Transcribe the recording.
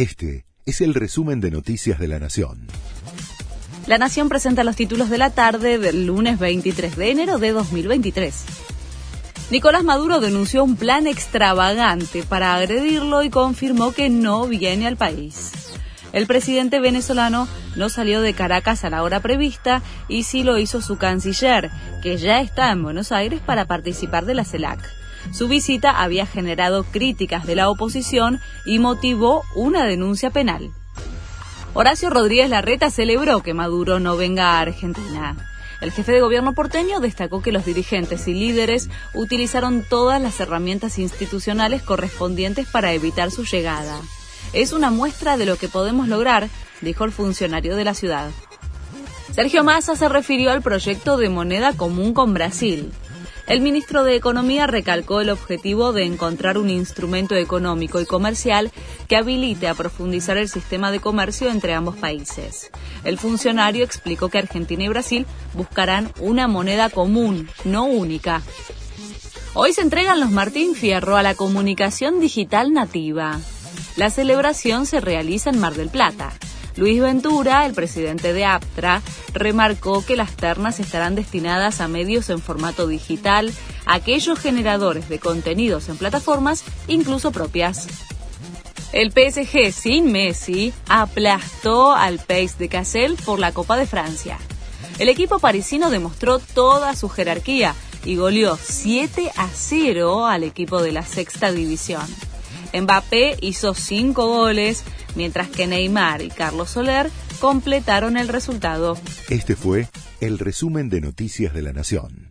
Este es el resumen de Noticias de la Nación. La Nación presenta los títulos de la tarde del lunes 23 de enero de 2023. Nicolás Maduro denunció un plan extravagante para agredirlo y confirmó que no viene al país. El presidente venezolano no salió de Caracas a la hora prevista y sí lo hizo su canciller, que ya está en Buenos Aires para participar de la CELAC. Su visita había generado críticas de la oposición y motivó una denuncia penal. Horacio Rodríguez Larreta celebró que Maduro no venga a Argentina. El jefe de gobierno porteño destacó que los dirigentes y líderes utilizaron todas las herramientas institucionales correspondientes para evitar su llegada. Es una muestra de lo que podemos lograr, dijo el funcionario de la ciudad. Sergio Massa se refirió al proyecto de moneda común con Brasil. El ministro de Economía recalcó el objetivo de encontrar un instrumento económico y comercial que habilite a profundizar el sistema de comercio entre ambos países. El funcionario explicó que Argentina y Brasil buscarán una moneda común, no única. Hoy se entregan los Martín Fierro a la comunicación digital nativa. La celebración se realiza en Mar del Plata. Luis Ventura, el presidente de APTRA, remarcó que las ternas estarán destinadas a medios en formato digital, aquellos generadores de contenidos en plataformas, incluso propias. El PSG sin Messi aplastó al Pace de Cassel por la Copa de Francia. El equipo parisino demostró toda su jerarquía y goleó 7 a 0 al equipo de la sexta división. Mbappé hizo 5 goles, mientras que Neymar y Carlos Soler completaron el resultado. Este fue el resumen de Noticias de la Nación.